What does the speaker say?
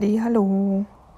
Halli, hallo.